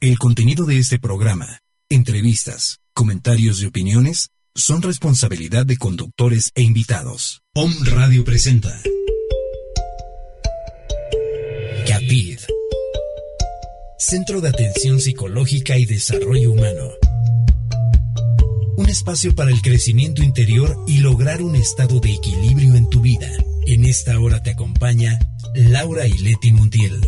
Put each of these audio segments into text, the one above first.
El contenido de este programa, entrevistas, comentarios y opiniones son responsabilidad de conductores e invitados. Om Radio presenta CAPID Centro de Atención Psicológica y Desarrollo Humano. Un espacio para el crecimiento interior y lograr un estado de equilibrio en tu vida. En esta hora te acompaña Laura Ileti Montiel.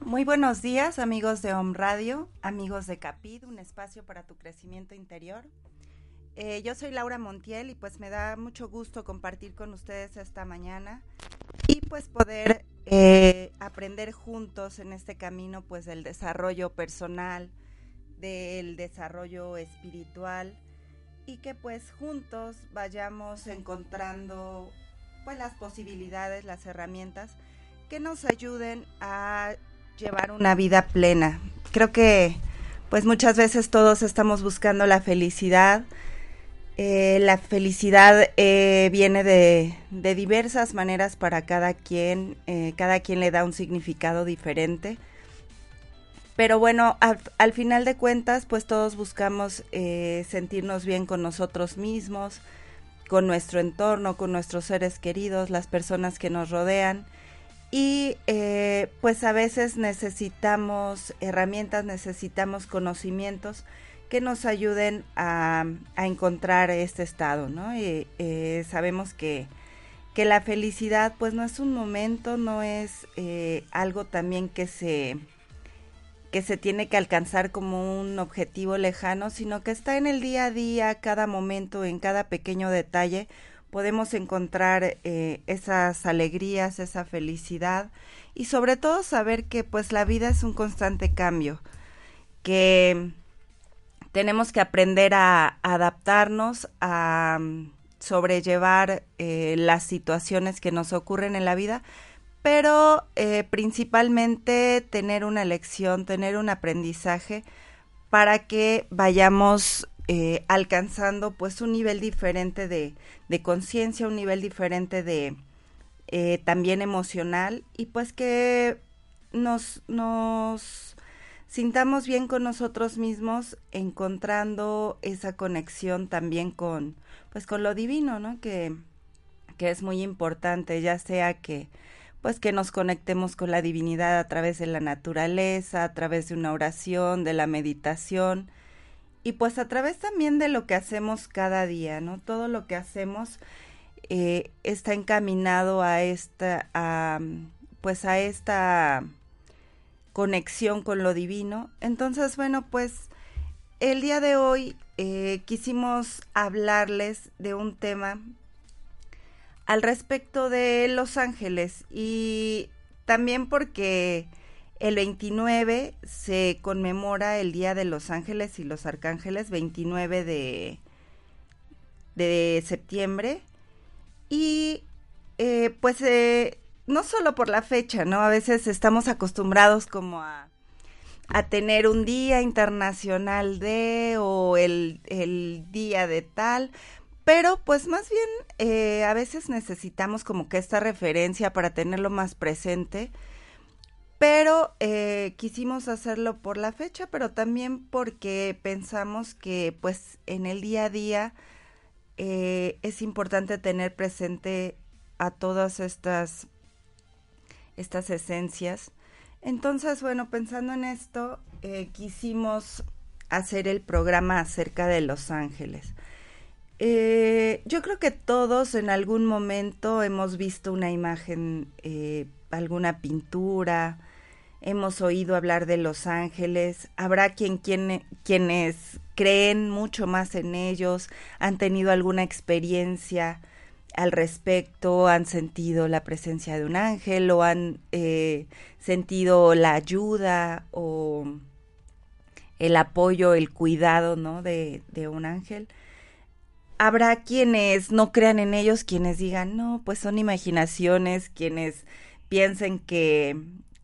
Muy buenos días amigos de Home Radio, amigos de Capid, un espacio para tu crecimiento interior. Eh, yo soy Laura Montiel y pues me da mucho gusto compartir con ustedes esta mañana y pues poder eh, aprender juntos en este camino pues del desarrollo personal, del desarrollo espiritual y que pues juntos vayamos encontrando pues las posibilidades, las herramientas que nos ayuden a llevar una vida plena. Creo que pues muchas veces todos estamos buscando la felicidad. Eh, la felicidad eh, viene de, de, diversas maneras para cada quien, eh, cada quien le da un significado diferente. Pero bueno, al, al final de cuentas, pues todos buscamos sentirnos bien con nosotros mismos, con nuestro entorno, con nuestros seres queridos, las personas que nos rodean y eh, pues a veces necesitamos herramientas, necesitamos conocimientos que nos ayuden a, encontrar este estado, ¿no? Eh, sabemos que, que, la felicidad pues no es un momento, no es eh, algo también que se, que se tiene que alcanzar como un objetivo lejano, sino que está en el día a día, cada momento, en cada pequeño detalle, podemos encontrar eh, esas alegrías, esa felicidad y sobre todo saber que pues la vida es un constante cambio, que tenemos que aprender a, adaptarnos, a mm, sobrellevar eh, las situaciones que nos ocurren en la vida, pero eh, principalmente tener una lección, tener un aprendizaje para que vayamos eh, alcanzando pues un nivel diferente de, de conciencia, un nivel diferente de eh, también emocional y pues que nos, nos sintamos bien con nosotros mismos encontrando esa conexión también con pues con lo divino, ¿no? Que, que es muy importante, ya sea que pues que nos conectemos con la divinidad a través de la naturaleza, a través de una oración, de la meditación, y pues a través también de lo que hacemos cada día, ¿no? Todo lo que hacemos eh, está encaminado a esta, a, pues a esta conexión con lo divino. Entonces, bueno, pues el día de hoy eh, quisimos hablarles de un tema al respecto de Los Ángeles y también porque el 29 se conmemora el Día de los Ángeles y los Arcángeles, 29 de, de septiembre. Y eh, pues eh, no solo por la fecha, ¿no? A veces estamos acostumbrados como a, a tener un día internacional de o el, el día de tal, pero pues más bien eh, a veces necesitamos como que esta referencia para tenerlo más presente pero eh, quisimos hacerlo por la fecha, pero también porque pensamos que pues en el día a día eh, es importante tener presente a todas estas, estas esencias. Entonces, bueno, pensando en esto, quisimos hacer el programa acerca de Los Ángeles. Yo creo que todos en algún momento hemos visto una imagen, alguna pintura, hemos oído hablar de los ángeles, habrá quien, quienes creen mucho más en ellos, han tenido alguna experiencia al respecto, han sentido la presencia de un ángel o han eh, sentido la ayuda o el apoyo, el cuidado, ¿no? De, de un ángel. Habrá quienes no crean en ellos, quienes digan, no, pues son imaginaciones, quienes piensen que,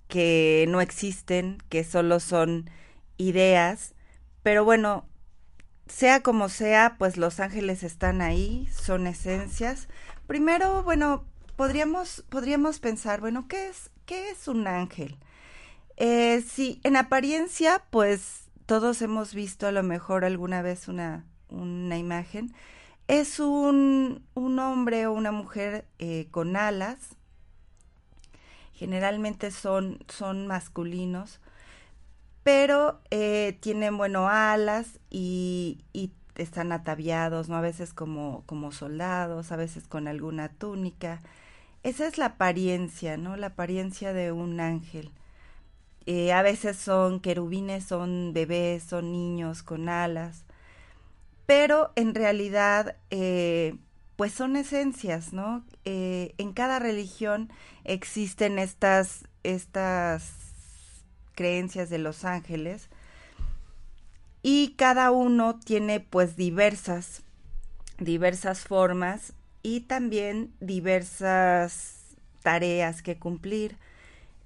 que no existen, que solo son ideas, pero bueno, sea como sea, pues los ángeles están ahí, son esencias. Primero, bueno, podríamos, podríamos pensar, bueno, ¿qué es, qué es un ángel? Eh, sí, en apariencia, pues todos hemos visto a lo mejor alguna vez una, una imagen. Es un, un hombre o una mujer eh, con alas. Generalmente son, son masculinos pero eh, tienen, bueno, alas y, están ataviados, ¿no? A veces como, como soldados, a veces con alguna túnica. Esa es la apariencia, ¿no? La apariencia de un ángel. Eh, a veces son querubines, son bebés, son niños con alas, pero en realidad, eh, pues son esencias, ¿no? Eh, en cada religión existen estas, estas creencias de los ángeles y cada uno tiene pues diversas diversas formas y también diversas tareas que cumplir.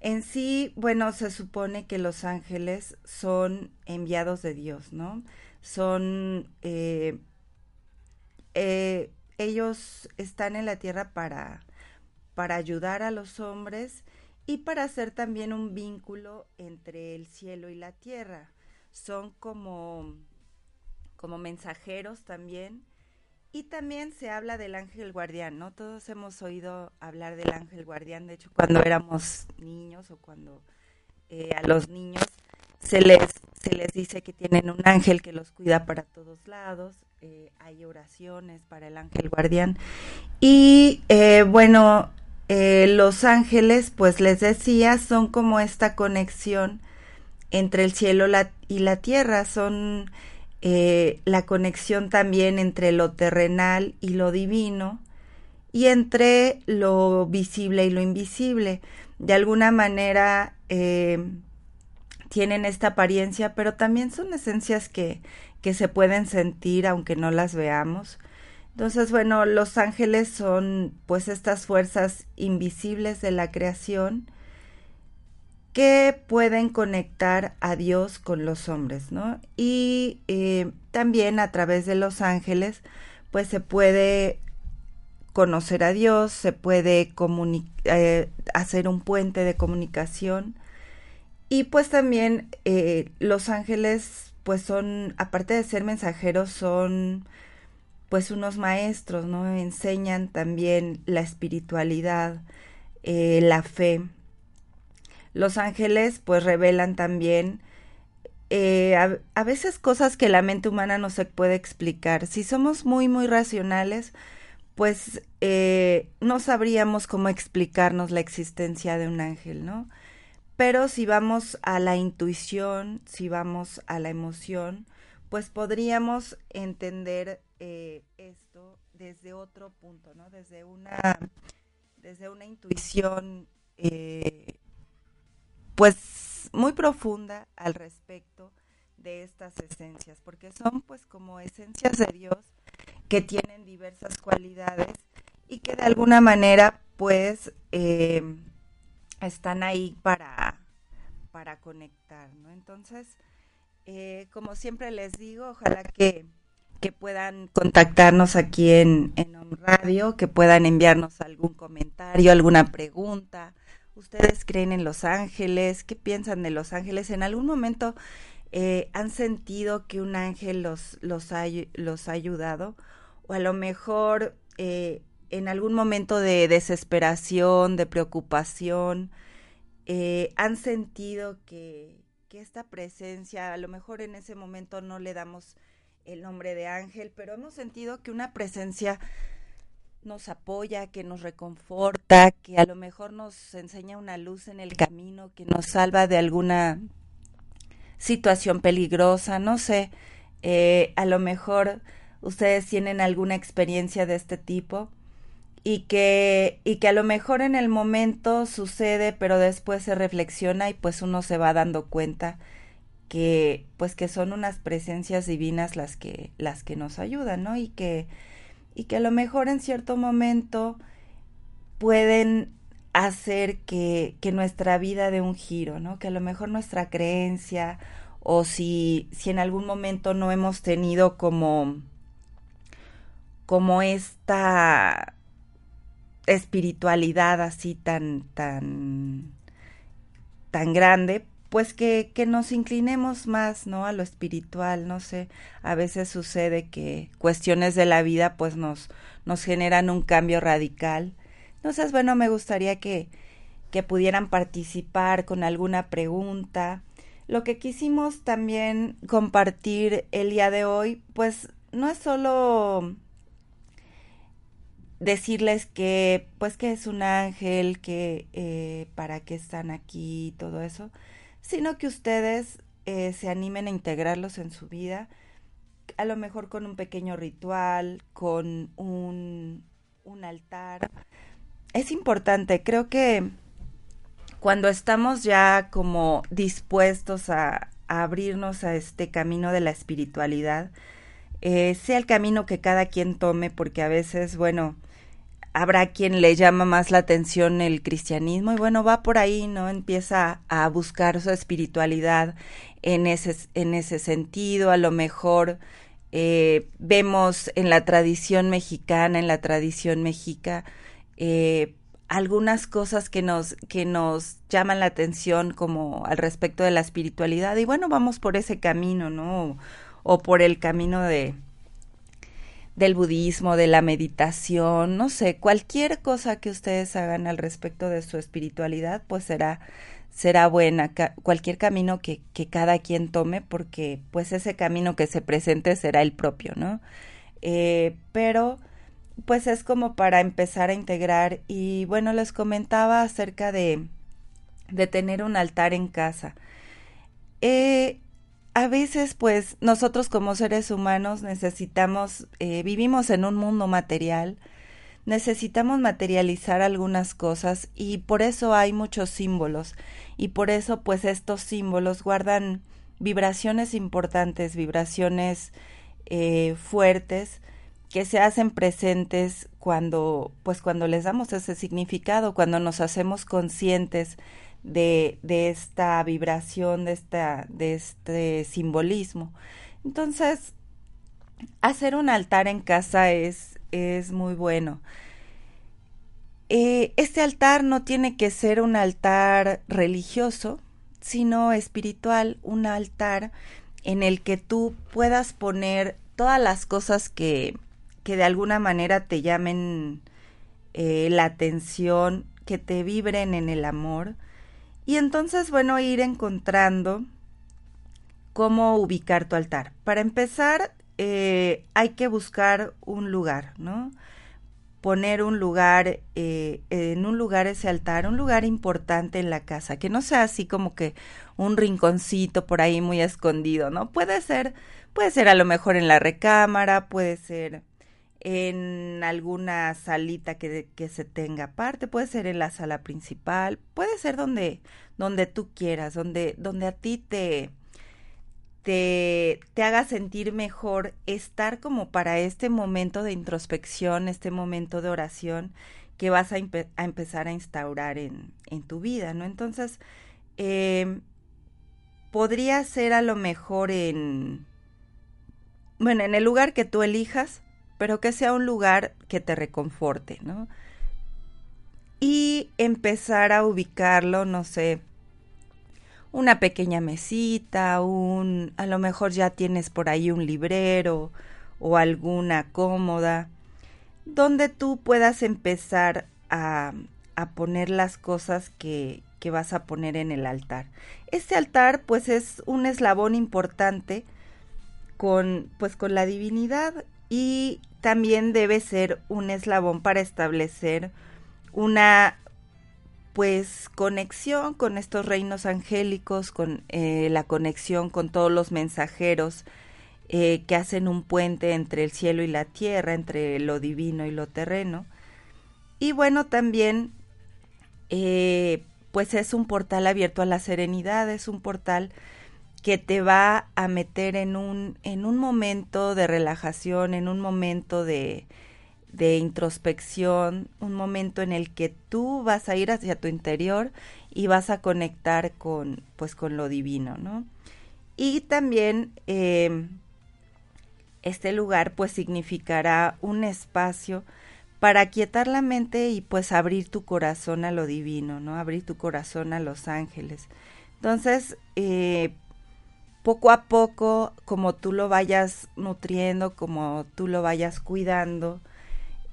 En sí, bueno, se supone que los ángeles son enviados de Dios, ¿no? Son eh, eh, ellos están en la tierra para para ayudar a los hombres y para hacer también un vínculo entre el cielo y la tierra. Son como, como mensajeros también. Y también se habla del ángel guardián, ¿no? Todos hemos oído hablar del ángel guardián, de hecho cuando éramos niños o cuando eh, a los niños se les, les dice que tienen un ángel que los cuida para todos lados, eh, hay oraciones para el ángel guardián. Y eh, bueno, eh, los ángeles, pues les decía, son como esta conexión entre el cielo y la tierra, son la conexión también entre lo terrenal y lo divino y entre lo visible y lo invisible. De alguna manera tienen esta apariencia, pero también son esencias que, que se pueden sentir aunque no las veamos. Entonces, bueno, los ángeles son pues estas fuerzas invisibles de la creación que pueden conectar a Dios con los hombres, ¿no? Y eh, también a través de los ángeles pues se puede conocer a Dios, se puede eh, hacer un puente de comunicación y pues también eh, los ángeles pues son, aparte de ser mensajeros, son pues unos maestros, ¿no? Enseñan también la espiritualidad, eh, la fe. Los ángeles pues revelan también eh, a, veces cosas que la mente humana no se puede explicar. Si somos muy, muy racionales, pues eh, no sabríamos cómo explicarnos la existencia de un ángel, ¿no? Pero si vamos a la intuición, si vamos a la emoción, pues podríamos entender eh, esto desde otro punto, ¿no? Desde una, desde una intuición, eh, pues muy profunda al respecto de estas esencias, porque son pues como esencias de Dios que tienen diversas cualidades y que de alguna manera pues eh, están ahí para, para conectar, ¿no? Entonces, eh, como siempre les digo, ojalá que, que puedan contactarnos aquí en, en Radio, que puedan enviarnos algún comentario, alguna pregunta. ¿Ustedes creen en Los Ángeles? ¿Qué piensan de Los Ángeles? ¿En algún momento eh, han sentido que un ángel los, los, ha, los ha ayudado? O a lo mejor eh, en algún momento de desesperación, de preocupación, han sentido que, que esta presencia, a lo mejor en ese momento no le damos el nombre de ángel, pero hemos sentido que una presencia nos apoya, que nos reconforta, que a lo mejor nos enseña una luz en el camino, que nos salva de alguna situación peligrosa, no sé, eh, a lo mejor ustedes tienen alguna experiencia de este tipo y que, y que a lo mejor en el momento sucede, pero después se reflexiona y pues uno se va dando cuenta que pues que son unas presencias divinas las que las que nos ayudan, ¿no? Y que y que a lo mejor en cierto momento pueden hacer que, que nuestra vida dé un giro, ¿no? Que a lo mejor nuestra creencia o si, si en algún momento no hemos tenido como, como esta espiritualidad así tan, tan, tan grande, pues que, que nos inclinemos más, ¿no? A lo espiritual, no sé, a veces sucede que cuestiones de la vida pues nos, nos generan un cambio radical. Entonces, bueno, me gustaría que, que pudieran participar con alguna pregunta. Lo que quisimos también compartir el día de hoy, pues no es solo decirles que pues que es un ángel, que eh, para qué están aquí, todo eso, sino que ustedes eh, se animen a integrarlos en su vida, a lo mejor con un pequeño ritual, con un, un altar. Es importante, creo que cuando estamos ya como dispuestos a, a abrirnos a este camino de la espiritualidad, eh, sea el camino que cada quien tome, porque a veces, bueno, habrá quien le llama más la atención el cristianismo y bueno, va por ahí, ¿no? Empieza a buscar su espiritualidad en ese, en ese sentido, a lo mejor eh, vemos en la tradición mexicana, en la tradición mexica, eh, algunas cosas que nos, que nos llaman la atención como al respecto de la espiritualidad y bueno, vamos por ese camino, ¿no? o por el camino de, del budismo, de la meditación, no sé, cualquier cosa que ustedes hagan al respecto de su espiritualidad, pues será será buena, cualquier camino que, que cada quien tome, porque pues ese camino que se presente será el propio, ¿no? Eh, pero pues es como para empezar a integrar y bueno, les comentaba acerca de, de tener un altar en casa. Eh, a veces pues nosotros como seres humanos necesitamos, eh, vivimos en un mundo material, necesitamos materializar algunas cosas y por eso hay muchos símbolos. Y por eso pues estos símbolos guardan vibraciones importantes, vibraciones eh, fuertes que se hacen presentes cuando pues cuando les damos ese significado, cuando nos hacemos conscientes de, de esta vibración, de, esta, de este simbolismo. Entonces, hacer un altar en casa es, es muy bueno. Eh, este altar no tiene que ser un altar religioso, sino espiritual, un altar en el que tú puedas poner todas las cosas que, que de alguna manera te llamen eh, la atención, que te vibren en el amor, y entonces, bueno, ir encontrando cómo ubicar tu altar. Para empezar, eh, hay que buscar un lugar, ¿no? Poner un lugar, eh, en un lugar ese altar, un lugar importante en la casa, que no sea así como que un rinconcito por ahí muy escondido, ¿no? Puede ser, puede ser a lo mejor en la recámara, puede ser en alguna salita que, que, se tenga aparte, puede ser en la sala principal, puede ser donde, donde tú quieras, donde, donde a ti te, te, te haga sentir mejor estar como para este momento de introspección, este momento de oración que vas a, a empezar a instaurar en, en, tu vida, ¿no? Entonces, eh, podría ser a lo mejor en, bueno, en el lugar que tú elijas, pero que sea un lugar que te reconforte, ¿no? Y empezar a ubicarlo, no sé, una pequeña mesita, un, a lo mejor ya tienes por ahí un librero o alguna cómoda, donde tú puedas empezar a, a poner las cosas que, que vas a poner en el altar. Este altar pues es un eslabón importante con pues con la divinidad y también debe ser un eslabón para establecer una pues conexión con estos reinos angélicos, con eh, la conexión con todos los mensajeros eh, que hacen un puente entre el cielo y la tierra, entre lo divino y lo terreno. Y bueno, también eh, pues es un portal abierto a la serenidad, es un portal que te va a meter en un, en un momento de relajación, en un momento de, de introspección, un momento en el que tú vas a ir hacia tu interior y vas a conectar con, pues, con lo divino, ¿no? Y también em, este lugar, pues, significará un espacio para quietar la mente y, pues, abrir tu corazón a lo divino, ¿no? Abrir tu corazón a los ángeles. Entonces, eh, poco a poco, como tú lo vayas nutriendo, como tú lo vayas cuidando,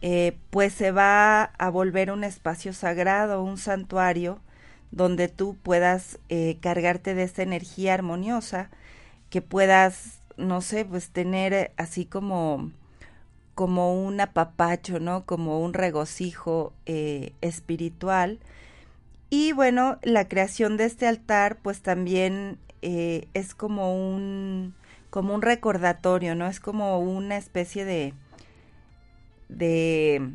eh, pues se va a volver un espacio sagrado, un santuario, donde tú puedas eh, cargarte de esta energía armoniosa, que puedas, no sé, pues tener así como como un apapacho, ¿no? Como un regocijo eh, espiritual. Y bueno, la creación de este altar, pues también es como un, como un recordatorio, ¿no? Es como una especie de, de,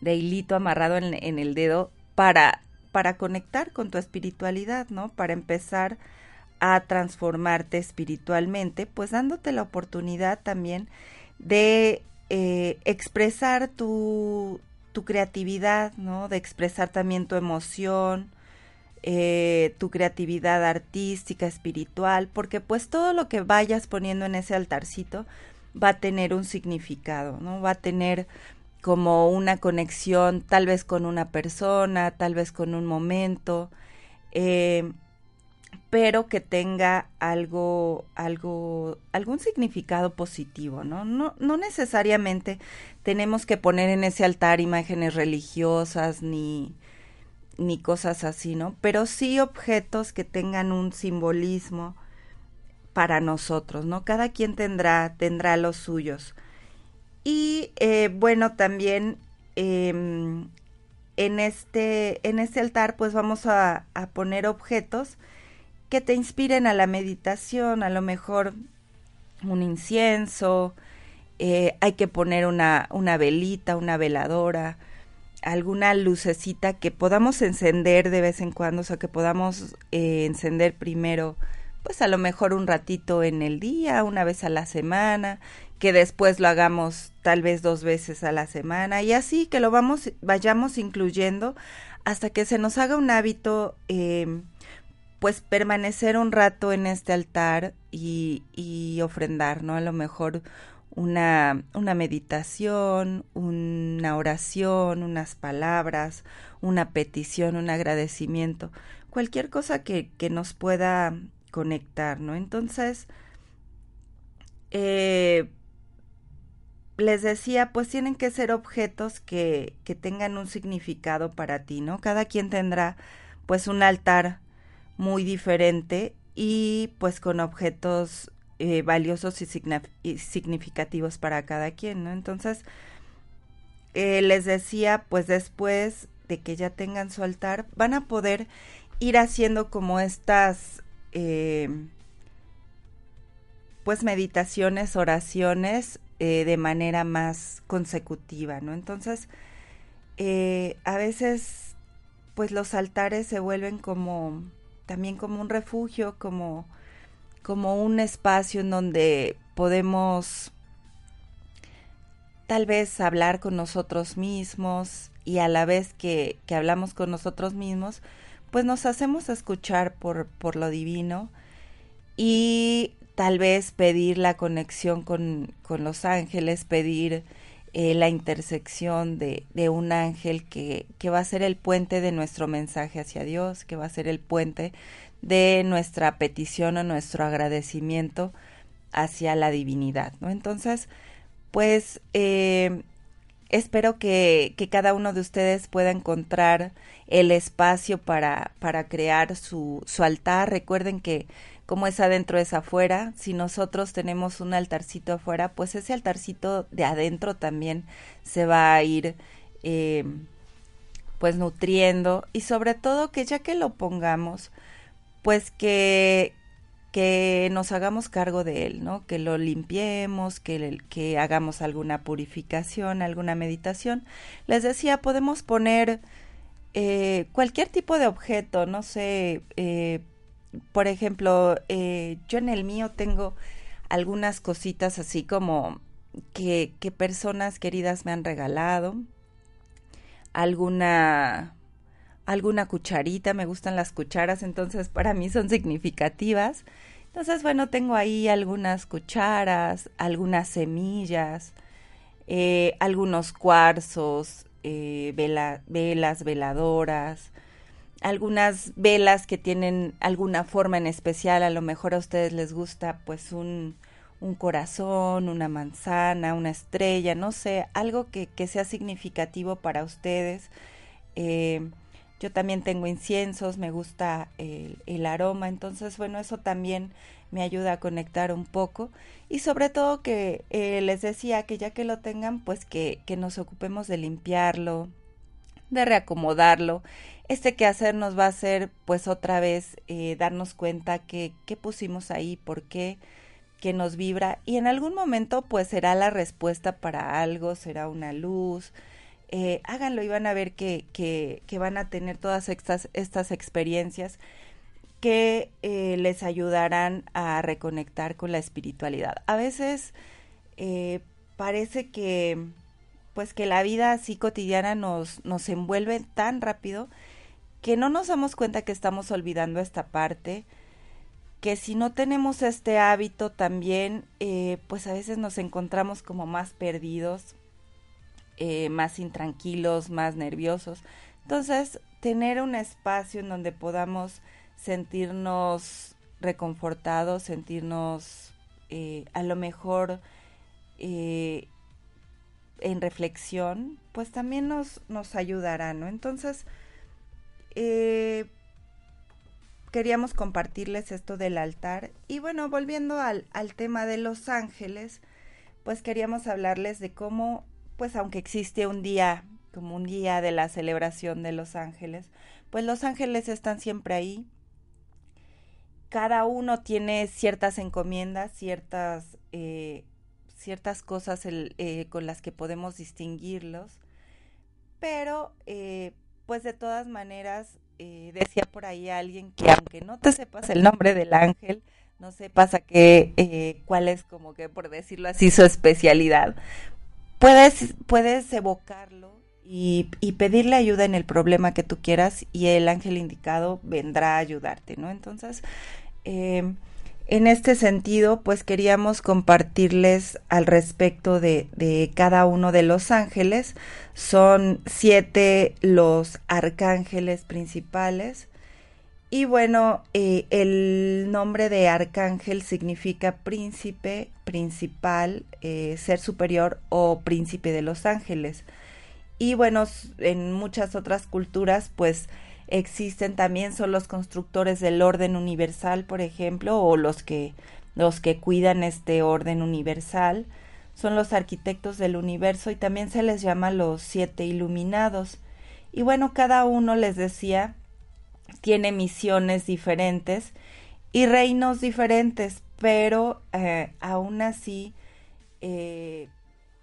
de hilito amarrado en, en, el dedo para, para conectar con tu espiritualidad, ¿no? Para empezar a transformarte espiritualmente, pues dándote la oportunidad también de eh, expresar tu, tu creatividad, ¿no? De expresar también tu emoción, eh, tu creatividad artística, espiritual, porque pues todo lo que vayas poniendo en ese altarcito, va a tener un significado, ¿no? Va a tener como una conexión tal vez con una persona, tal vez con un momento, eh, pero que tenga algo, algo, algún significado positivo, ¿no? ¿no? No necesariamente tenemos que poner en ese altar imágenes religiosas ni, ni cosas así, ¿no? Pero sí objetos que tengan un simbolismo, para nosotros, ¿no? Cada quien tendrá, tendrá los suyos. Y eh, bueno, también em, en, este, en este altar pues vamos a, a, poner objetos que te inspiren a la meditación, a lo mejor un incienso, eh, hay que poner una, una velita, una veladora, alguna lucecita que podamos encender de vez en cuando, o sea, que podamos eh, encender primero pues a lo mejor un ratito en el día, una vez a la semana, que después lo hagamos tal vez dos veces a la semana y así que lo vamos, vayamos incluyendo hasta que se nos haga un hábito, eh, pues permanecer un rato en este altar y, y ofrendar, ¿no? A lo mejor una, una meditación, una oración, unas palabras, una petición, un agradecimiento, cualquier cosa que, que nos pueda conectar, ¿no? Entonces, eh, les decía, pues tienen que ser objetos que, que tengan un significado para ti, ¿no? Cada quien tendrá pues un altar muy diferente y pues con objetos eh, valiosos y, significativos para cada quien, ¿no? Entonces, eh, les decía, pues después de que ya tengan su altar, van a poder ir haciendo como estas eh, pues meditaciones, oraciones de manera más consecutiva, ¿no? Entonces, a veces, pues los altares se vuelven como, también como un refugio, como, como un espacio en donde podemos tal vez hablar con nosotros mismos y a la vez que, que hablamos con nosotros mismos, pues nos hacemos escuchar por, por lo divino y tal vez pedir la conexión con, con los ángeles, pedir eh, la intersección de, de un ángel que, que, va a ser el puente de nuestro mensaje hacia Dios, que va a ser el puente de nuestra petición o nuestro agradecimiento hacia la divinidad, ¿no? Entonces, pues eh, espero que, que, cada uno de ustedes pueda encontrar el espacio para, para crear su, su altar. Recuerden que como es adentro es afuera. Si nosotros tenemos un altarcito afuera, pues ese altarcito de adentro también se va a ir eh, pues nutriendo y sobre todo que ya que lo pongamos, pues que, que nos hagamos cargo de él, ¿no? Que lo limpiemos, que, que hagamos alguna purificación, alguna meditación. Les decía, podemos poner eh, cualquier tipo de objeto, no sé, eh, por ejemplo, eh, yo en el mío tengo algunas cositas así como que, que personas queridas me han regalado, alguna alguna cucharita, me gustan las cucharas, entonces para mí son significativas. Entonces, bueno, tengo ahí algunas cucharas, algunas semillas, eh, algunos cuarzos, eh, velas, veladoras, algunas velas que tienen alguna forma en especial, a lo mejor a ustedes les gusta pues un, un corazón, una manzana, una estrella, no sé, algo que, que sea significativo para ustedes. Eh, yo también tengo inciensos, me gusta el, aroma, entonces bueno, eso también me ayuda a conectar un poco y sobre todo que eh, les decía que ya que lo tengan, pues que, que nos ocupemos de limpiarlo, de reacomodarlo. Este quehacer nos va a hacer pues otra vez eh, darnos cuenta que, que pusimos ahí, por qué, que nos vibra y en algún momento pues será la respuesta para algo, será una luz, eh, háganlo y van a ver que, que, van a tener todas estas, estas experiencias que eh, les ayudarán a reconectar con la espiritualidad. A veces eh, parece que pues que la vida así cotidiana nos, nos envuelve tan rápido que no nos damos cuenta que estamos olvidando esta parte, que si no tenemos este hábito también, pues a veces nos encontramos como más perdidos, eh, más intranquilos, más nerviosos. Entonces, tener un espacio en donde podamos sentirnos reconfortados, sentirnos eh, a lo mejor eh, en reflexión, pues también nos, nos ayudará, ¿no? Entonces, queríamos compartirles esto del altar. Y bueno, volviendo al, al tema de los ángeles, pues queríamos hablarles de cómo, pues aunque existe un día, como un día de la celebración de los ángeles, pues los ángeles están siempre ahí, cada uno tiene ciertas encomiendas, ciertas, eh, ciertas cosas eh, con las que podemos distinguirlos, pero eh, pues de todas maneras, decía por ahí alguien que aunque no te sepas el nombre del ángel, no sepas a qué, cuál es como que por decirlo así su especialidad, puedes, puedes evocarlo y, y, pedirle ayuda en el problema que tú quieras y el ángel indicado vendrá a ayudarte, ¿no? Entonces, eh, en este sentido, pues queríamos compartirles al respecto de, de, cada uno de los ángeles. Son siete los arcángeles principales. Y bueno, eh, el nombre de arcángel significa príncipe, principal, eh, ser superior o príncipe de los ángeles. Y bueno, en muchas otras culturas, pues existen también son los constructores del orden universal, por ejemplo, o los que los que cuidan este orden universal, son los arquitectos del universo y también se les llama los siete iluminados. Y bueno, cada uno les decía tiene misiones diferentes y reinos diferentes, pero eh, aún así eh,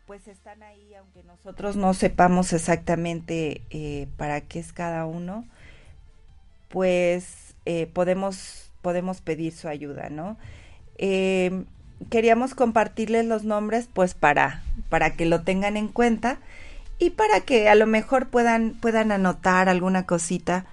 pues están ahí, aunque nosotros no sepamos exactamente eh, para qué es cada uno pues eh, podemos, podemos pedir su ayuda, ¿no? Eh, queríamos compartirles los nombres pues para, para que lo tengan en cuenta y para que a lo mejor puedan, puedan anotar alguna cosita,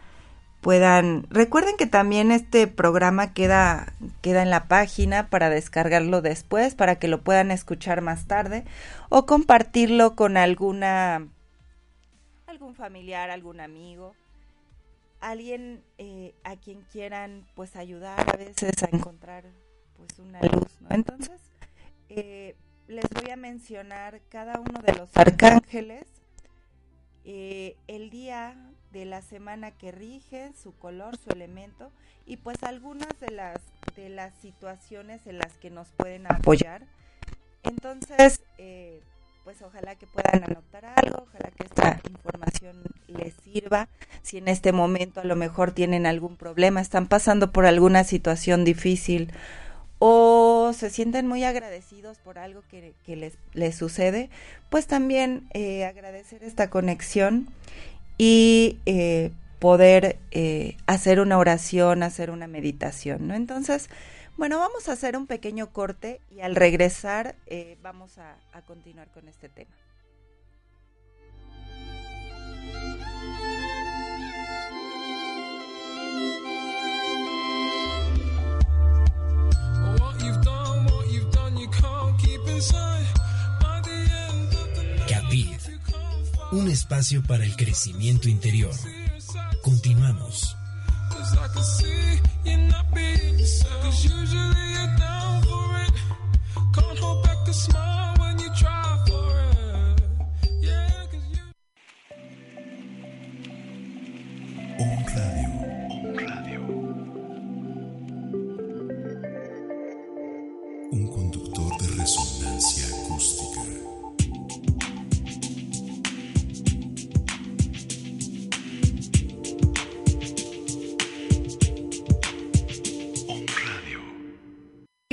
puedan... Recuerden que también este programa queda, queda en la página para descargarlo después, para que lo puedan escuchar más tarde o compartirlo con alguna algún familiar, algún amigo alguien eh, a quien quieran pues ayudar a veces a encontrar pues una luz, ¿no? Entonces, eh, les voy a mencionar cada uno de los arcángeles, eh, el día de la semana que rige, su color, su elemento y pues algunas de las de las situaciones en las que nos pueden apoyar. Entonces, eh, pues ojalá que puedan anotar algo, ojalá que esta información les sirva. Si en este momento a lo mejor tienen algún problema, están pasando por alguna situación difícil o se sienten muy agradecidos por algo que, les, les, sucede, pues también eh, agradecer esta conexión y eh, poder eh, hacer una oración, hacer una meditación, ¿no? Entonces, bueno, vamos a hacer un pequeño corte y al regresar eh, vamos a, continuar con este tema. Capid, un espacio para el crecimiento interior. Continuamos. Radio.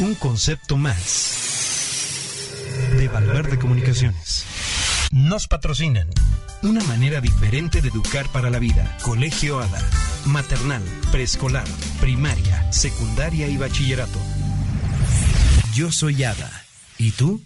Un concepto más de Valverde Comunicaciones. Nos patrocinan. Una manera diferente de educar para la vida. Colegio ADA. Maternal, preescolar, primaria, secundaria y bachillerato. Yo soy Ada. ¿Y tú?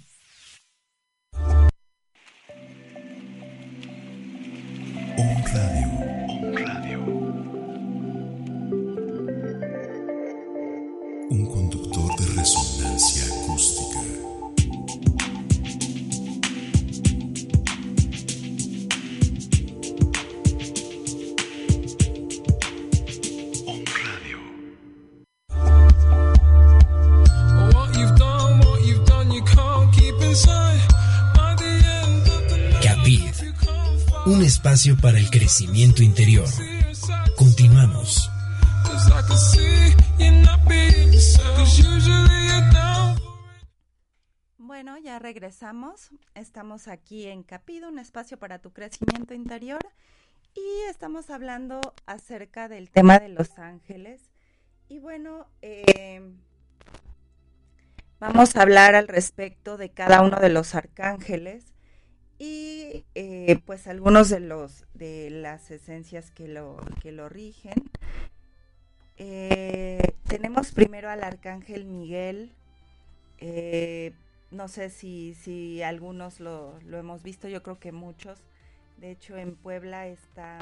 Para el crecimiento interior. Continuamos. Bueno, ya regresamos. Estamos aquí en Capido, un espacio para tu crecimiento interior. Y estamos hablando acerca del tema de los ángeles. Y bueno, eh, vamos a hablar al respecto de cada uno de los arcángeles y eh, pues algunos de los de las esencias que lo que lo rigen. Eh, tenemos primero al arcángel Miguel. no sé si, si algunos lo, lo hemos visto, yo creo que muchos de hecho, en Puebla está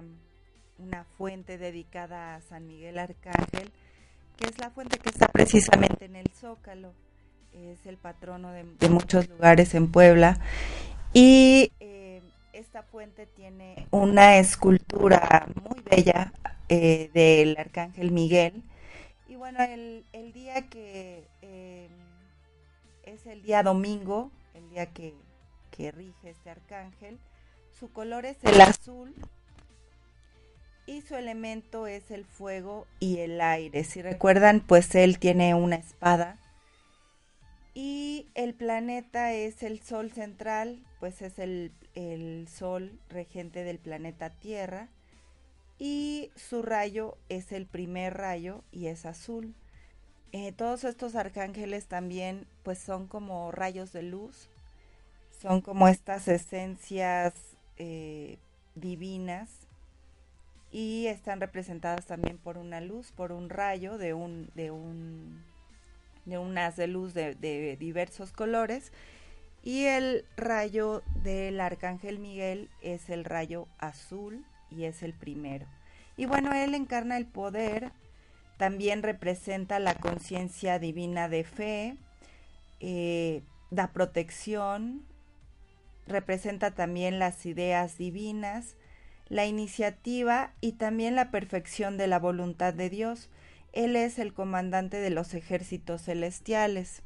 una fuente dedicada a San Miguel Arcángel, que es la fuente que está precisamente en el Zócalo. Es el patrono de, muchos lugares en Puebla. Esta fuente tiene una escultura muy bella eh, del Arcángel Miguel. Y bueno, el, día que eh, es el día domingo, el día que rige este arcángel, su color es el azul y su elemento es el fuego y el aire. Si recuerdan, pues él tiene una espada y el planeta es el sol central, pues es el, sol regente del planeta Tierra y su rayo es el primer rayo y es azul. Eh, todos estos arcángeles también pues son como rayos de luz, son como estas esencias eh, divinas y están representadas también por una luz, por un rayo de un, de un, de un haz de luz de, de diversos colores. Y el rayo del arcángel Miguel es el rayo azul y es el primero. Y bueno, él encarna el poder, también representa la conciencia divina de fe, eh, da protección, representa también las ideas divinas, la iniciativa y también la perfección de la voluntad de Dios. Él es el comandante de los ejércitos celestiales.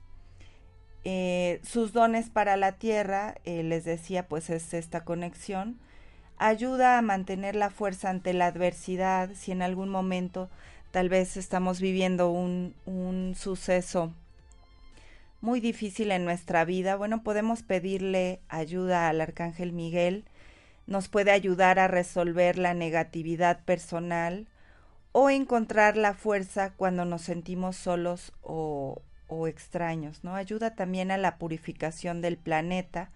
Eh, sus dones para la tierra, eh, les decía, pues es esta conexión, ayuda a mantener la fuerza ante la adversidad, si en algún momento tal vez estamos viviendo un, un suceso muy difícil en nuestra vida, bueno, podemos pedirle ayuda al Arcángel Miguel, nos puede ayudar a resolver la negatividad personal o encontrar la fuerza cuando nos sentimos solos o, o extraños, ¿no? Ayuda también a la purificación del planeta,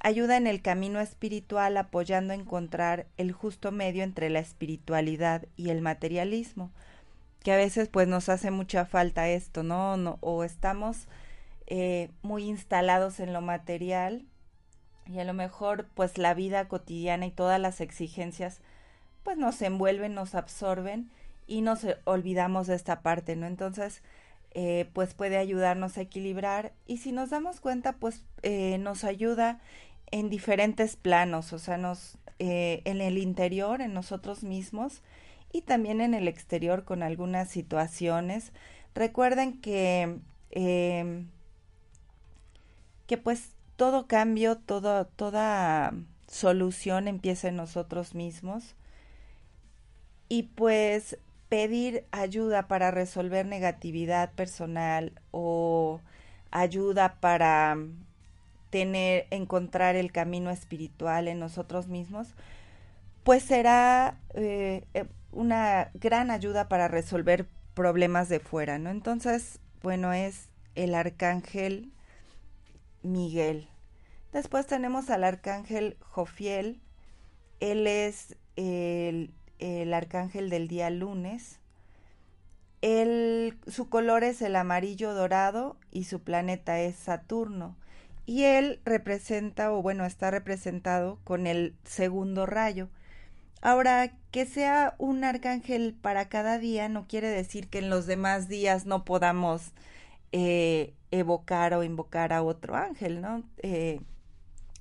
ayuda en el camino espiritual apoyando a encontrar el justo medio entre la espiritualidad y el materialismo, que a veces pues nos hace mucha falta esto, ¿no? no o estamos eh, muy instalados en lo material y a lo mejor pues la vida cotidiana y todas las exigencias pues nos envuelven, nos absorben y nos olvidamos de esta parte, ¿no? Entonces, eh, pues puede ayudarnos a equilibrar y si nos damos cuenta, pues eh, nos ayuda en diferentes planos, o sea, nos, en el interior, en nosotros mismos y también en el exterior con algunas situaciones. Recuerden que que pues todo cambio, todo, toda solución empieza en nosotros mismos y pues pedir ayuda para resolver negatividad personal o ayuda para tener encontrar el camino espiritual en nosotros mismos pues será eh, eh, una gran ayuda para resolver problemas de fuera no entonces bueno es el arcángel Miguel. Después tenemos al arcángel Jofiel. Él es el, arcángel del día lunes. su color es el amarillo dorado y su planeta es Saturno. Y él representa, o bueno, está representado con el segundo rayo. Ahora, que sea un arcángel para cada día no quiere decir que en los demás días no podamos eh, evocar o invocar a otro ángel, ¿no? Eh,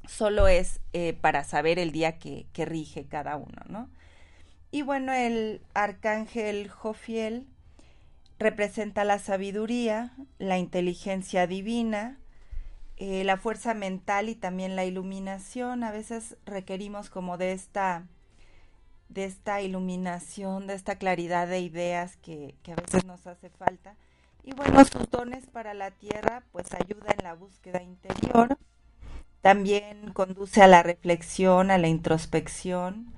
solo es eh, para saber el día que, que, rige cada uno, ¿no? Y bueno, el arcángel Jofiel representa la sabiduría, la inteligencia divina, la fuerza mental y también la iluminación. A veces requerimos como de esta de esta iluminación, de esta claridad de ideas que, que a veces nos hace falta. Y bueno, sus dones para la tierra pues ayuda en la búsqueda interior, también conduce a la reflexión, a la introspección,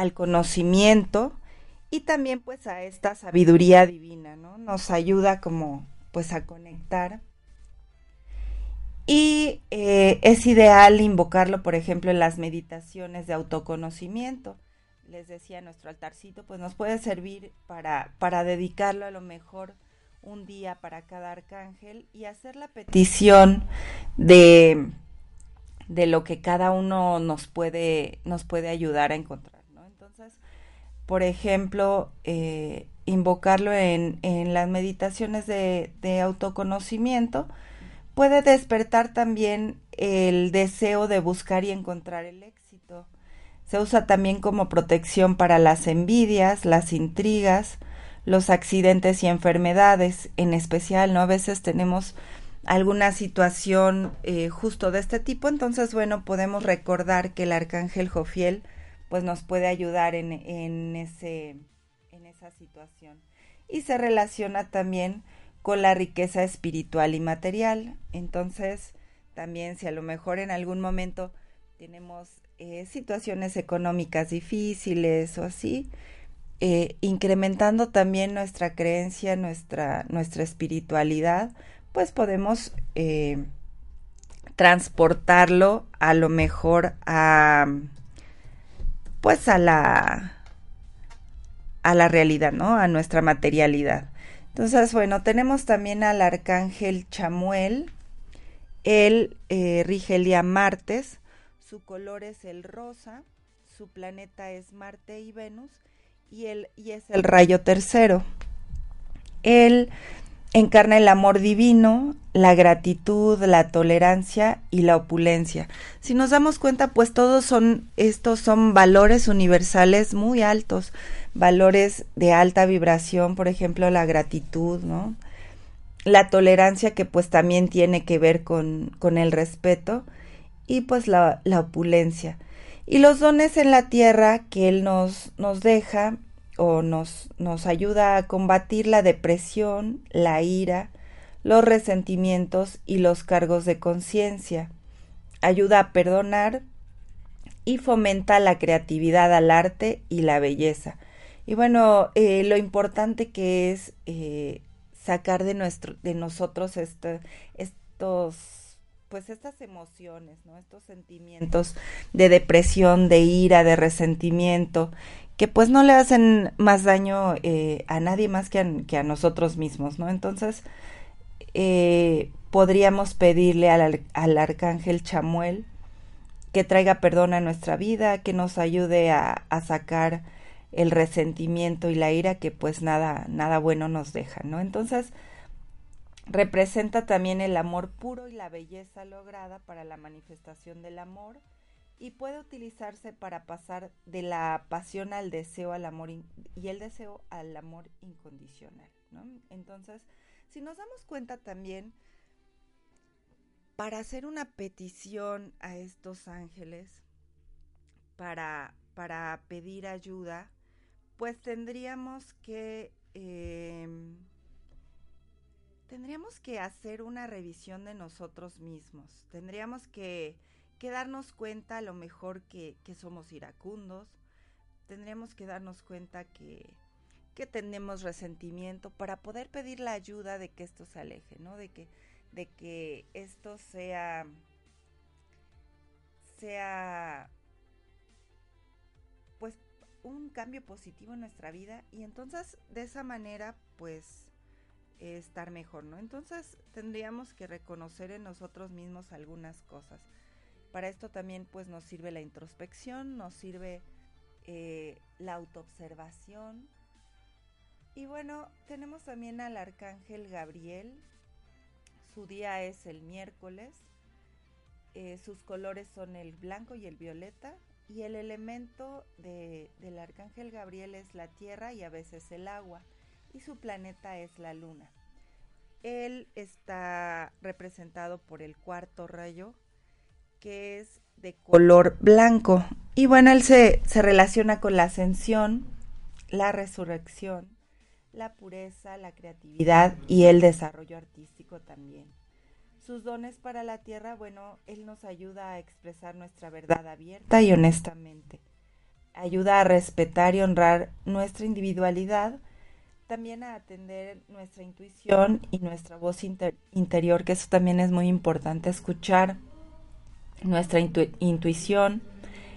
al conocimiento y también pues a esta sabiduría divina, ¿no? Nos ayuda como pues a conectar. Y eh, es ideal invocarlo, por ejemplo, en las meditaciones de autoconocimiento. Les decía, nuestro altarcito pues nos puede servir para, para dedicarlo a lo mejor un día para cada arcángel y hacer la petición de, de lo que cada uno nos puede, nos puede ayudar a encontrar. Por ejemplo, eh, invocarlo en, en, las meditaciones de, de, autoconocimiento puede despertar también el deseo de buscar y encontrar el éxito. Se usa también como protección para las envidias, las intrigas, los accidentes y enfermedades en especial, ¿no? A veces tenemos alguna situación eh, justo de este tipo, entonces, bueno, podemos recordar que el arcángel Jofiel pues nos puede ayudar en, en, ese, en esa situación. Y se relaciona también con la riqueza espiritual y material. Entonces, también si a lo mejor en algún momento tenemos eh, situaciones económicas difíciles o así, eh, incrementando también nuestra creencia, nuestra, nuestra espiritualidad, pues podemos eh, transportarlo a lo mejor a pues a la a la realidad, ¿no? A nuestra materialidad. Entonces, bueno, tenemos también al arcángel Chamuel. Él eh, rige el día martes. Su color es el rosa. Su planeta es Marte y Venus. Y, y es el rayo tercero. Él encarna el amor divino, la gratitud, la tolerancia y la opulencia. Si nos damos cuenta, pues todos son estos son valores universales muy altos, valores de alta vibración, por ejemplo, la gratitud, ¿no? La tolerancia que pues también tiene que ver con, con el respeto y pues la, la opulencia. Y los dones en la tierra que Él nos, nos deja o nos, nos ayuda a combatir la depresión, la ira, los resentimientos y los cargos de conciencia. Ayuda a perdonar y fomenta la creatividad al arte y la belleza. Y bueno, eh, lo importante que es eh, sacar de nuestro, de nosotros estos pues estas emociones, ¿no? Estos sentimientos de depresión, de ira, de resentimiento, que pues no le hacen más daño eh, a nadie más que a, nosotros mismos, ¿no? Entonces, eh, podríamos pedirle al, al, arcángel Chamuel que traiga perdón a nuestra vida, que nos ayude a, a, sacar el resentimiento y la ira que pues nada, nada bueno nos deja, ¿no? Entonces, Representa también el amor puro y la belleza lograda para la manifestación del amor y puede utilizarse para pasar de la pasión al deseo al amor y el deseo al amor incondicional. ¿no? Entonces, si nos damos cuenta también, para hacer una petición a estos ángeles, para, para pedir ayuda, pues tendríamos que... Eh, tendríamos que hacer una revisión de nosotros mismos. Tendríamos que, darnos cuenta a lo mejor que, que, somos iracundos. Tendríamos que darnos cuenta que, que tenemos resentimiento para poder pedir la ayuda de que esto se aleje, ¿no? De que, de que esto sea sea pues un cambio positivo en nuestra vida y entonces de esa manera pues estar mejor, ¿no? Entonces tendríamos que reconocer en nosotros mismos algunas cosas. Para esto también pues nos sirve la introspección, nos sirve eh, la autoobservación. Y bueno, tenemos también al arcángel Gabriel. Su día es el miércoles. Eh, sus colores son el blanco y el violeta. Y el elemento de, del arcángel Gabriel es la tierra y a veces el agua y su planeta es la luna. Él está representado por el cuarto rayo, que es de color blanco. Y bueno, él se, se relaciona con la ascensión, la resurrección, la pureza, la creatividad y el desarrollo artístico también. Sus dones para la tierra, bueno, él nos ayuda a expresar nuestra verdad abierta y honestamente ayuda a respetar y honrar nuestra individualidad, también a atender nuestra intuición y nuestra voz interior, que eso también es muy importante, escuchar nuestra intuición,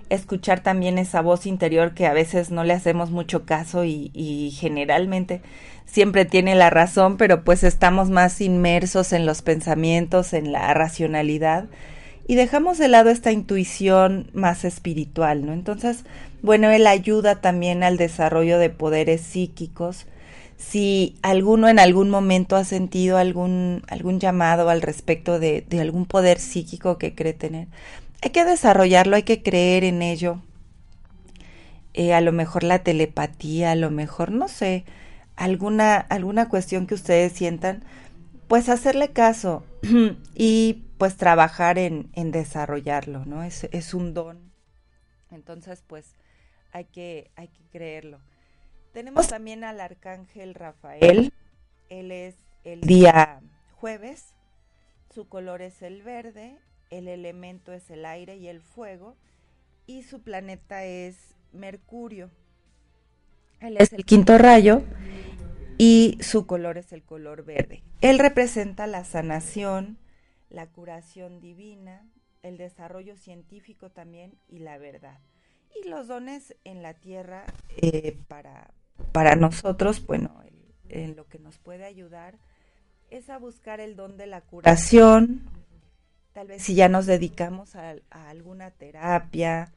escuchar también esa voz interior que a veces no le hacemos mucho caso y, y, generalmente siempre tiene la razón, pero pues estamos más inmersos en los pensamientos, en la racionalidad y dejamos de lado esta intuición más espiritual, ¿no? Entonces, bueno, él ayuda también al desarrollo de poderes psíquicos. Si alguno en algún momento ha sentido algún, algún llamado al respecto de, de algún poder psíquico que cree tener, hay que desarrollarlo, hay que creer en ello. Eh, a lo mejor la telepatía, a lo mejor, no sé, alguna, alguna cuestión que ustedes sientan, pues hacerle caso y pues trabajar en, en desarrollarlo, ¿no? Es, es, un don. Entonces, pues hay que, hay que creerlo. Tenemos también al arcángel Rafael. Él es el día jueves. Su color es el verde. El elemento es el aire y el fuego. Y su planeta es Mercurio. Él es el quinto rayo y su color es el color verde. Él representa la sanación, la curación divina, el desarrollo científico también y la verdad. Y los dones en la tierra eh, para, para nosotros, bueno, en lo que nos puede ayudar es a buscar el don de la curación, tal vez si ya nos dedicamos a, alguna terapia,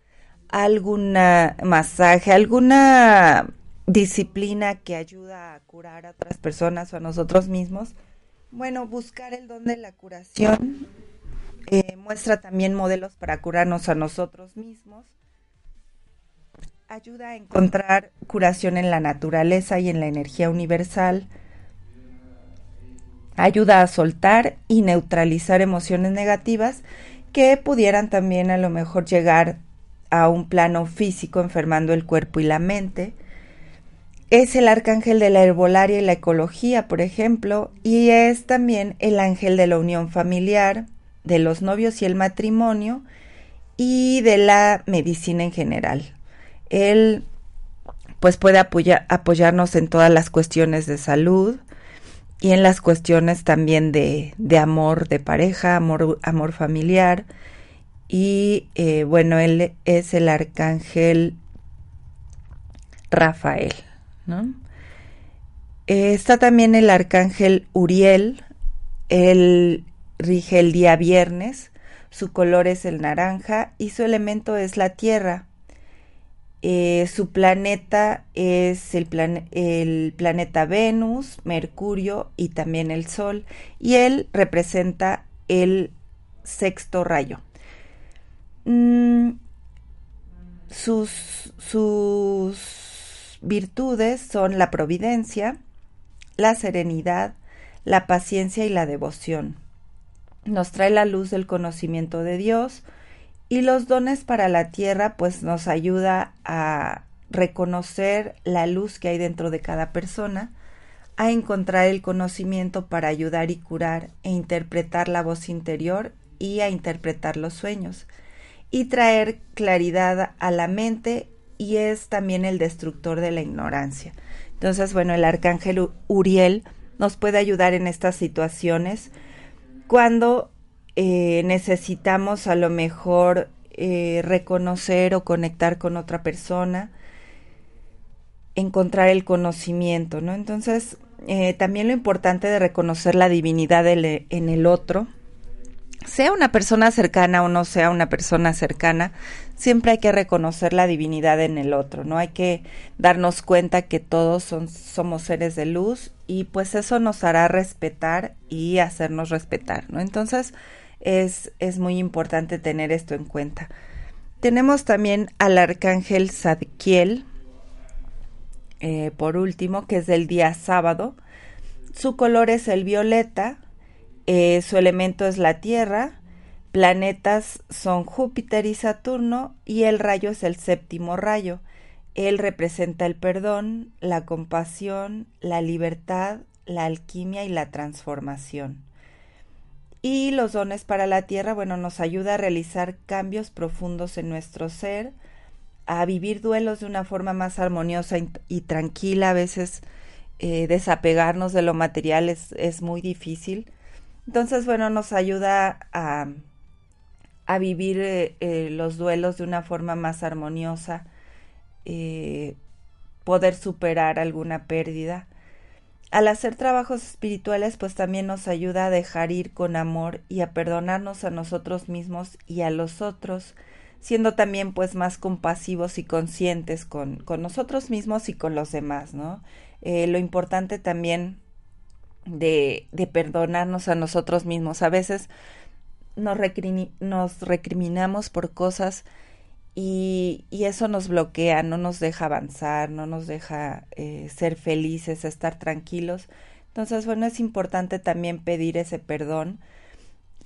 a alguna masaje, alguna disciplina que ayuda a curar a otras personas o a nosotros mismos, bueno, buscar el don de la curación eh, muestra también modelos para curarnos a nosotros mismos. Ayuda a encontrar curación en la naturaleza y en la energía universal. Ayuda a soltar y neutralizar emociones negativas que pudieran también a lo mejor llegar a un plano físico enfermando el cuerpo y la mente es el arcángel de la herbolaria y la ecología, por ejemplo, y es también el ángel de la unión familiar, de los novios y el matrimonio, y de la medicina en general. Él pues puede apoyarnos en todas las cuestiones de salud y en las cuestiones también de, de amor de pareja, amor, amor familiar. Y eh, bueno, él es el arcángel Rafael. Eh, está también el arcángel Uriel, él rige el día viernes, su color es el naranja y su elemento es la tierra. Eh, su planeta es el, planeta Venus, Mercurio y también el Sol. Y él representa el sexto rayo. Mm, sus, sus virtudes son la providencia, la serenidad, la paciencia y la devoción. Nos trae la luz del conocimiento de Dios y los dones para la tierra pues nos ayuda a reconocer la luz que hay dentro de cada persona, a encontrar el conocimiento para ayudar y curar e interpretar la voz interior y a interpretar los sueños y traer claridad a la mente y es también el destructor de la ignorancia. Entonces, bueno, el arcángel Uriel nos puede ayudar en estas situaciones cuando eh, necesitamos a lo mejor eh, reconocer o conectar con otra persona, encontrar el conocimiento, ¿no? Entonces, eh, también lo importante de reconocer la divinidad en el otro, sea una persona cercana o no sea una persona cercana, siempre hay que reconocer la divinidad en el otro, ¿no? Hay que darnos cuenta que todos somos seres de luz y pues eso nos hará respetar y hacernos respetar, ¿no? Entonces es, es muy importante tener esto en cuenta. Tenemos también al arcángel Zadkiel, eh, por último, que es del día sábado. Su color es el violeta, eh, su elemento es la Tierra, planetas son Júpiter y Saturno y el rayo es el séptimo rayo. Él representa el perdón, la compasión, la libertad, la alquimia y la transformación. Y los dones para la Tierra, bueno, nos ayuda a realizar cambios profundos en nuestro ser, a vivir duelos de una forma más armoniosa y, tranquila. A veces eh, desapegarnos de lo material es, es, muy difícil. Entonces, bueno, nos ayuda a, a vivir eh, eh, los duelos de una forma más armoniosa, poder superar alguna pérdida. Al hacer trabajos espirituales, pues también nos ayuda a dejar ir con amor y a perdonarnos a nosotros mismos y a los otros siendo también pues más compasivos y conscientes con, con nosotros mismos y con los demás, ¿no? Eh, lo importante también de, de, perdonarnos a nosotros mismos. A veces nos, nos recriminamos por cosas y, eso nos bloquea, no nos deja avanzar, no nos deja eh, ser felices, estar tranquilos. Entonces, bueno, es importante también pedir ese perdón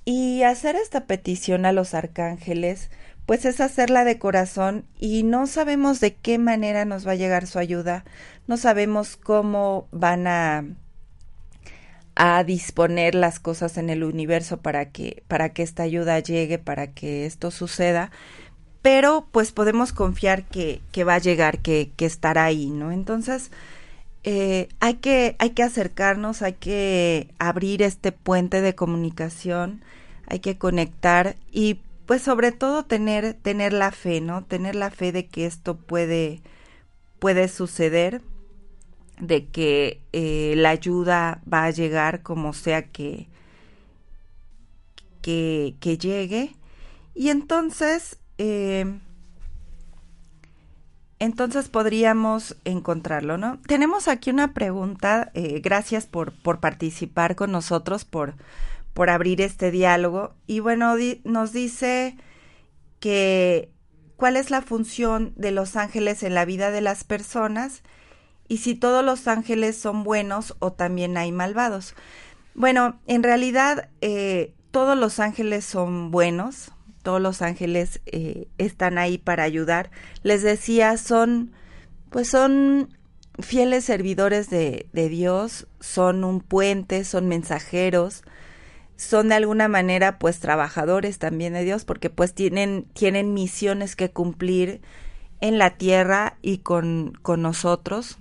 y hacer esta petición a los arcángeles pues es hacerla de corazón y no sabemos de qué manera nos va a llegar su ayuda, no sabemos cómo van a a disponer las cosas en el universo para que para que esta ayuda llegue, para que esto suceda, pero pues podemos confiar que, que va a llegar, que, que estará ahí, ¿no? Entonces, eh, hay, que, hay que acercarnos, hay que abrir este puente de comunicación, hay que conectar y pues sobre todo tener, tener la fe, ¿no? Tener la fe de que esto puede, puede suceder, de que eh, la ayuda va a llegar como sea que, que, que llegue. Y entonces, eh, entonces podríamos encontrarlo, ¿no? Tenemos aquí una pregunta, eh, gracias por, por participar con nosotros, por por abrir este diálogo. Y bueno, nos dice que cuál es la función de los ángeles en la vida de las personas y si todos los ángeles son buenos o también hay malvados. Bueno, en realidad eh, todos los ángeles son buenos, todos los ángeles eh, están ahí para ayudar. Les decía, son, pues son fieles servidores de, de Dios, son un puente, son mensajeros, son de alguna manera pues trabajadores también de Dios porque pues tienen, tienen misiones que cumplir en la tierra y con, con nosotros.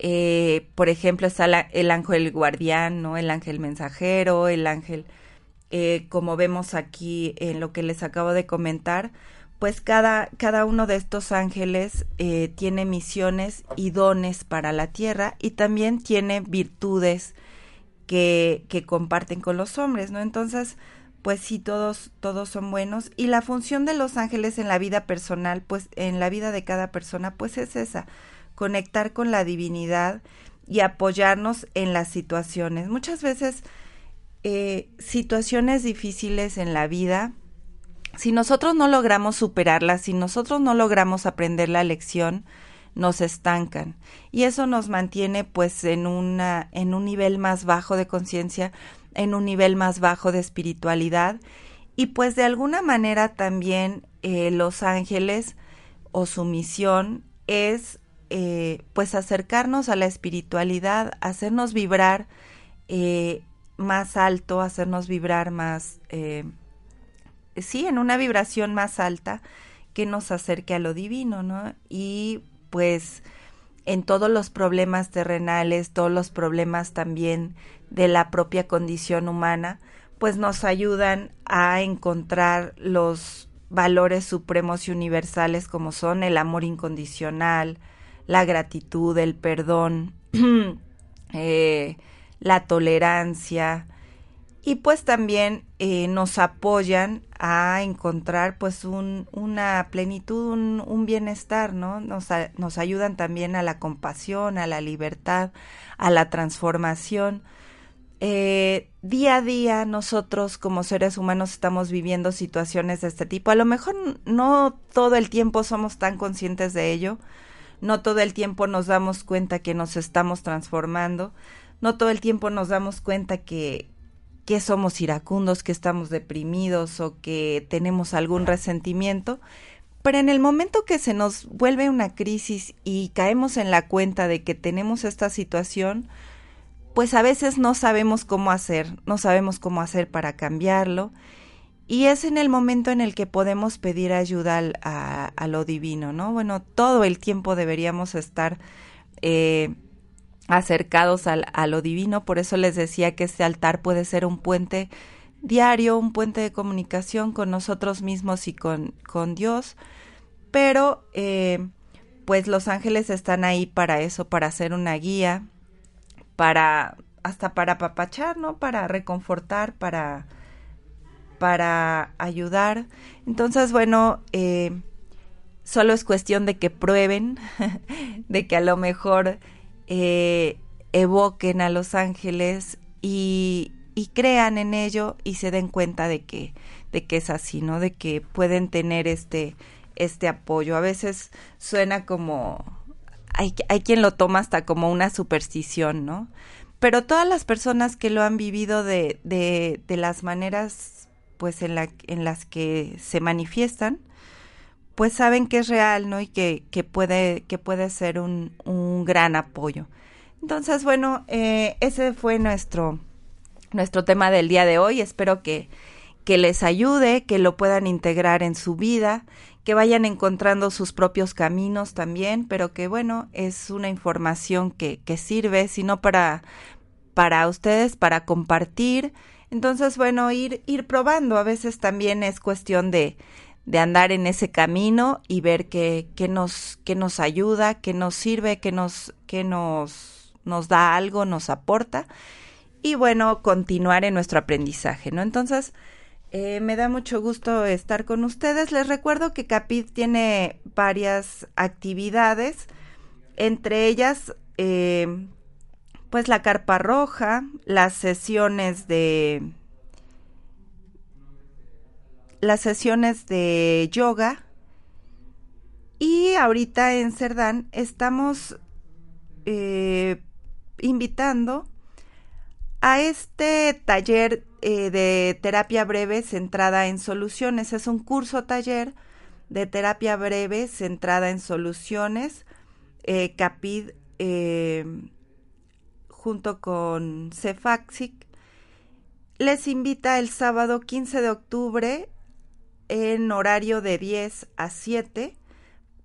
Eh, por ejemplo, está el ángel guardián, ¿no? el ángel mensajero, el ángel, eh, como vemos aquí en lo que les acabo de comentar, pues cada, cada uno de estos ángeles eh, tiene misiones y dones para la tierra y también tiene virtudes que, que comparten con los hombres, ¿no? Entonces, pues sí, todos, todos son buenos. Y la función de los ángeles en la vida personal, pues en la vida de cada persona, pues es esa, conectar con la divinidad y apoyarnos en las situaciones. Muchas veces, eh, situaciones difíciles en la vida, si nosotros no logramos superarlas, si nosotros no logramos aprender la lección, nos estancan. Y eso nos mantiene pues en una en un nivel más bajo de conciencia, en un nivel más bajo de espiritualidad. Y pues de alguna manera también eh, los ángeles o su misión es eh, pues acercarnos a la espiritualidad, hacernos vibrar eh, más alto, hacernos vibrar más, sí, en una vibración más alta que nos acerque a lo divino, ¿no? Y pues en todos los problemas terrenales, todos los problemas también de la propia condición humana, pues nos ayudan a encontrar los valores supremos y universales como son el amor incondicional, la gratitud, el perdón, eh, la tolerancia, y pues también eh, nos apoyan a encontrar pues un, una plenitud, un, un bienestar, ¿no? Nos, nos, ayudan también a la compasión, a la libertad, a la transformación. Eh, día a día nosotros como seres humanos estamos viviendo situaciones de este tipo. A lo mejor no todo el tiempo somos tan conscientes de ello, no todo el tiempo nos damos cuenta que nos estamos transformando, no todo el tiempo nos damos cuenta que, que somos iracundos, que estamos deprimidos o que tenemos algún resentimiento, pero en el momento que se nos vuelve una crisis y caemos en la cuenta de que tenemos esta situación, pues a veces no sabemos cómo hacer, no sabemos cómo hacer para cambiarlo y es en el momento en el que podemos pedir ayuda a, lo divino, ¿no? Bueno, todo el tiempo deberíamos estar eh, acercados a lo divino, por eso les decía que este altar puede ser un puente diario, un puente de comunicación con nosotros mismos y con, con Dios, pero eh, pues los ángeles están ahí para eso, para hacer una guía, para hasta para apapachar, ¿no? Para reconfortar, para para ayudar. Entonces, bueno, eh, solo es cuestión de que prueben, de que a lo mejor eh, evoquen a los ángeles y, crean en ello y se den cuenta de que, de es así, ¿no? De que pueden tener este, este apoyo. A veces suena como, hay, hay quien lo toma hasta como una superstición, ¿no? Pero todas las personas que lo han vivido de, de, de las maneras, pues en, la, en las que se manifiestan, pues saben que es real, ¿no? Y que, que puede, que puede ser un, un gran apoyo. Entonces, bueno, eh, ese fue nuestro, nuestro tema del día de hoy. Espero que, que les ayude, que lo puedan integrar en su vida, que vayan encontrando sus propios caminos también, pero que bueno, es una información que, que sirve, sino para, para ustedes, para compartir. Entonces, bueno, ir, ir probando. A veces también es cuestión de, de andar en ese camino y ver qué, nos, qué nos ayuda, qué nos sirve, qué nos, nos, nos da algo, nos aporta y bueno, continuar en nuestro aprendizaje, ¿no? Entonces, eh, me da mucho gusto estar con ustedes. Les recuerdo que Capit tiene varias actividades, entre ellas, eh, pues la carpa roja, las sesiones de las sesiones de yoga y ahorita en Cerdán estamos eh, invitando a este taller eh, de terapia breve centrada en soluciones. Es un curso taller de terapia breve centrada en soluciones. Eh, Capid junto con Cefaxic les invita el sábado 15 de octubre en horario de 10 a 7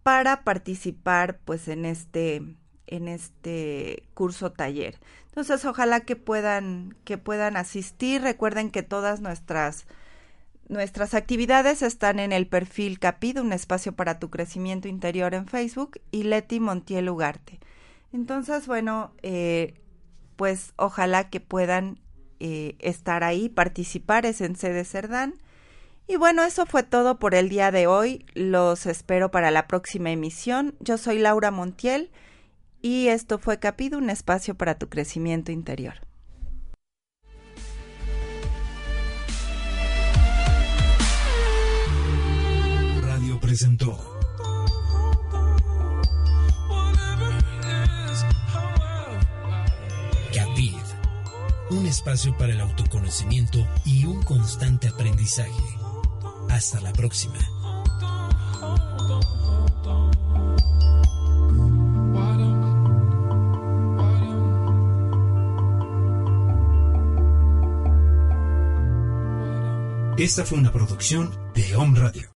para participar pues en este en este curso taller. Entonces, ojalá que puedan, que puedan asistir. Recuerden que todas nuestras, nuestras actividades están en el perfil Capid, un espacio para tu crecimiento interior en Facebook, y Leti Montiel Ugarte. Entonces, bueno, eh, pues ojalá que puedan eh, estar ahí, participar, es en sede Cerdán. Y bueno, eso fue todo por el día de hoy. Los espero para la próxima emisión. Yo soy Laura Montiel y esto fue Capido, un espacio para tu crecimiento interior. Radio presentó Capid, un espacio para el autoconocimiento y un constante aprendizaje. Hasta la próxima. Esta fue una producción de Home Radio.